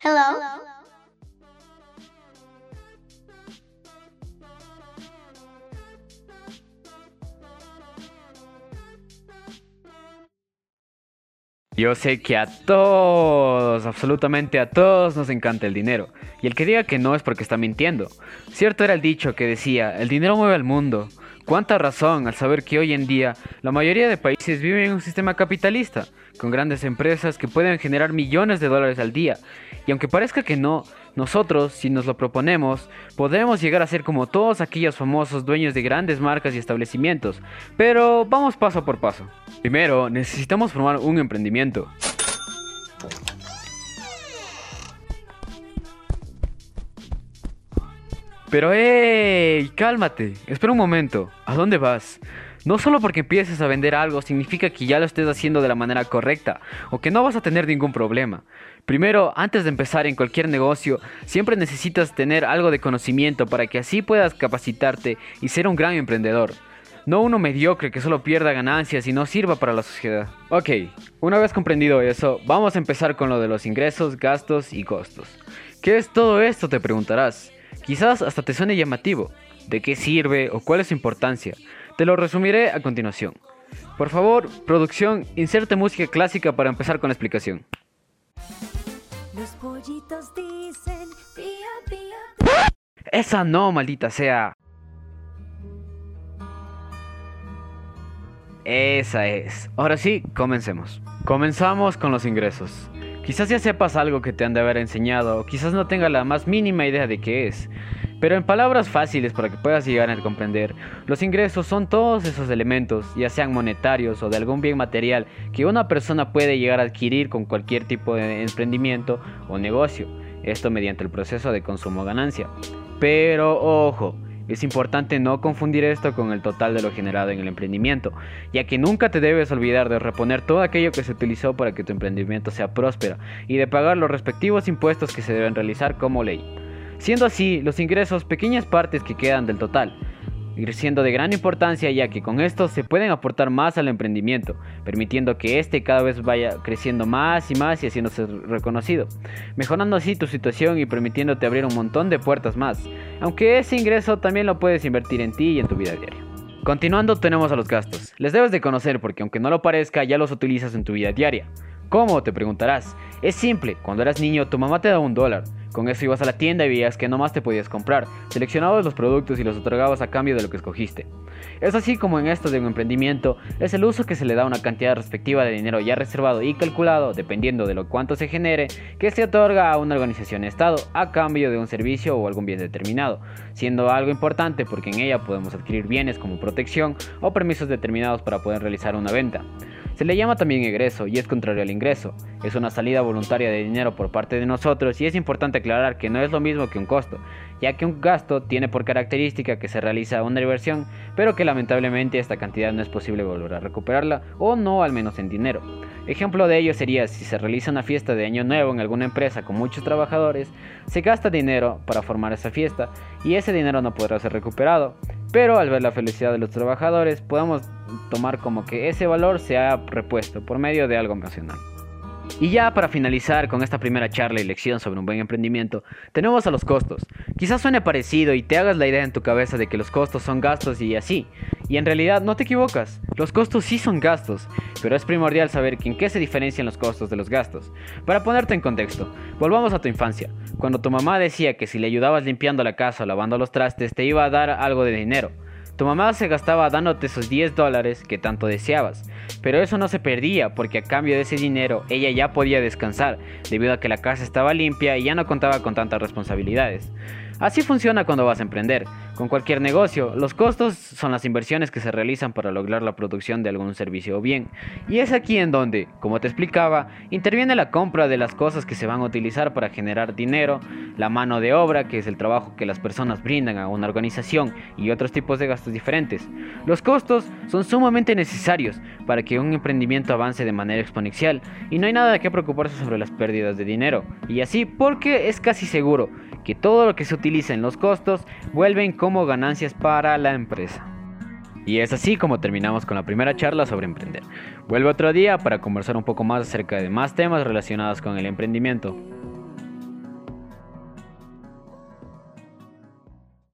Hello. Yo sé que a todos, absolutamente a todos nos encanta el dinero. Y el que diga que no es porque está mintiendo. Cierto era el dicho que decía, el dinero mueve al mundo. Cuánta razón al saber que hoy en día la mayoría de países viven en un sistema capitalista, con grandes empresas que pueden generar millones de dólares al día. Y aunque parezca que no, nosotros, si nos lo proponemos, podremos llegar a ser como todos aquellos famosos dueños de grandes marcas y establecimientos. Pero vamos paso por paso. Primero, necesitamos formar un emprendimiento. Pero hey, cálmate, espera un momento, ¿a dónde vas? No solo porque empieces a vender algo significa que ya lo estés haciendo de la manera correcta o que no vas a tener ningún problema. Primero, antes de empezar en cualquier negocio, siempre necesitas tener algo de conocimiento para que así puedas capacitarte y ser un gran emprendedor. No uno mediocre que solo pierda ganancias y no sirva para la sociedad. Ok, una vez comprendido eso, vamos a empezar con lo de los ingresos, gastos y costos. ¿Qué es todo esto? Te preguntarás. Quizás hasta te suene llamativo. ¿De qué sirve o cuál es su importancia? Te lo resumiré a continuación. Por favor, producción, inserte música clásica para empezar con la explicación. Los pollitos dicen pía, pía. Esa no, maldita sea. Esa es. Ahora sí, comencemos. Comenzamos con los ingresos. Quizás ya sepas algo que te han de haber enseñado, o quizás no tenga la más mínima idea de qué es. Pero en palabras fáciles para que puedas llegar a comprender, los ingresos son todos esos elementos, ya sean monetarios o de algún bien material, que una persona puede llegar a adquirir con cualquier tipo de emprendimiento o negocio. Esto mediante el proceso de consumo-ganancia. Pero ojo, es importante no confundir esto con el total de lo generado en el emprendimiento, ya que nunca te debes olvidar de reponer todo aquello que se utilizó para que tu emprendimiento sea próspero y de pagar los respectivos impuestos que se deben realizar como ley. Siendo así, los ingresos pequeñas partes que quedan del total, siendo de gran importancia ya que con esto se pueden aportar más al emprendimiento, permitiendo que éste cada vez vaya creciendo más y más y haciéndose reconocido, mejorando así tu situación y permitiéndote abrir un montón de puertas más, aunque ese ingreso también lo puedes invertir en ti y en tu vida diaria. Continuando tenemos a los gastos. Les debes de conocer porque aunque no lo parezca ya los utilizas en tu vida diaria. ¿Cómo? Te preguntarás. Es simple, cuando eras niño tu mamá te daba un dólar, con eso ibas a la tienda y veías que no más te podías comprar, seleccionabas los productos y los otorgabas a cambio de lo que escogiste. Es así como en esto de un emprendimiento, es el uso que se le da a una cantidad respectiva de dinero ya reservado y calculado, dependiendo de lo cuánto se genere, que se otorga a una organización Estado a cambio de un servicio o algún bien determinado, siendo algo importante porque en ella podemos adquirir bienes como protección o permisos determinados para poder realizar una venta. Se le llama también egreso y es contrario al ingreso. Es una salida voluntaria de dinero por parte de nosotros y es importante aclarar que no es lo mismo que un costo, ya que un gasto tiene por característica que se realiza una inversión, pero que lamentablemente esta cantidad no es posible volver a recuperarla o no al menos en dinero. Ejemplo de ello sería si se realiza una fiesta de año nuevo en alguna empresa con muchos trabajadores, se gasta dinero para formar esa fiesta y ese dinero no podrá ser recuperado. Pero al ver la felicidad de los trabajadores, podemos tomar como que ese valor se ha repuesto por medio de algo emocional. Y ya para finalizar con esta primera charla y lección sobre un buen emprendimiento, tenemos a los costos. Quizás suene parecido y te hagas la idea en tu cabeza de que los costos son gastos y así. Y en realidad no te equivocas, los costos sí son gastos, pero es primordial saber en qué se diferencian los costos de los gastos. Para ponerte en contexto, volvamos a tu infancia, cuando tu mamá decía que si le ayudabas limpiando la casa o lavando los trastes te iba a dar algo de dinero. Tu mamá se gastaba dándote esos 10 dólares que tanto deseabas, pero eso no se perdía porque a cambio de ese dinero ella ya podía descansar, debido a que la casa estaba limpia y ya no contaba con tantas responsabilidades. Así funciona cuando vas a emprender. Con cualquier negocio, los costos son las inversiones que se realizan para lograr la producción de algún servicio o bien. Y es aquí en donde, como te explicaba, interviene la compra de las cosas que se van a utilizar para generar dinero, la mano de obra, que es el trabajo que las personas brindan a una organización, y otros tipos de gastos diferentes. Los costos son sumamente necesarios para que un emprendimiento avance de manera exponencial, y no hay nada de qué preocuparse sobre las pérdidas de dinero. Y así porque es casi seguro que todo lo que se utiliza en los costos vuelven como ganancias para la empresa. Y es así como terminamos con la primera charla sobre emprender. Vuelve otro día para conversar un poco más acerca de más temas relacionados con el emprendimiento.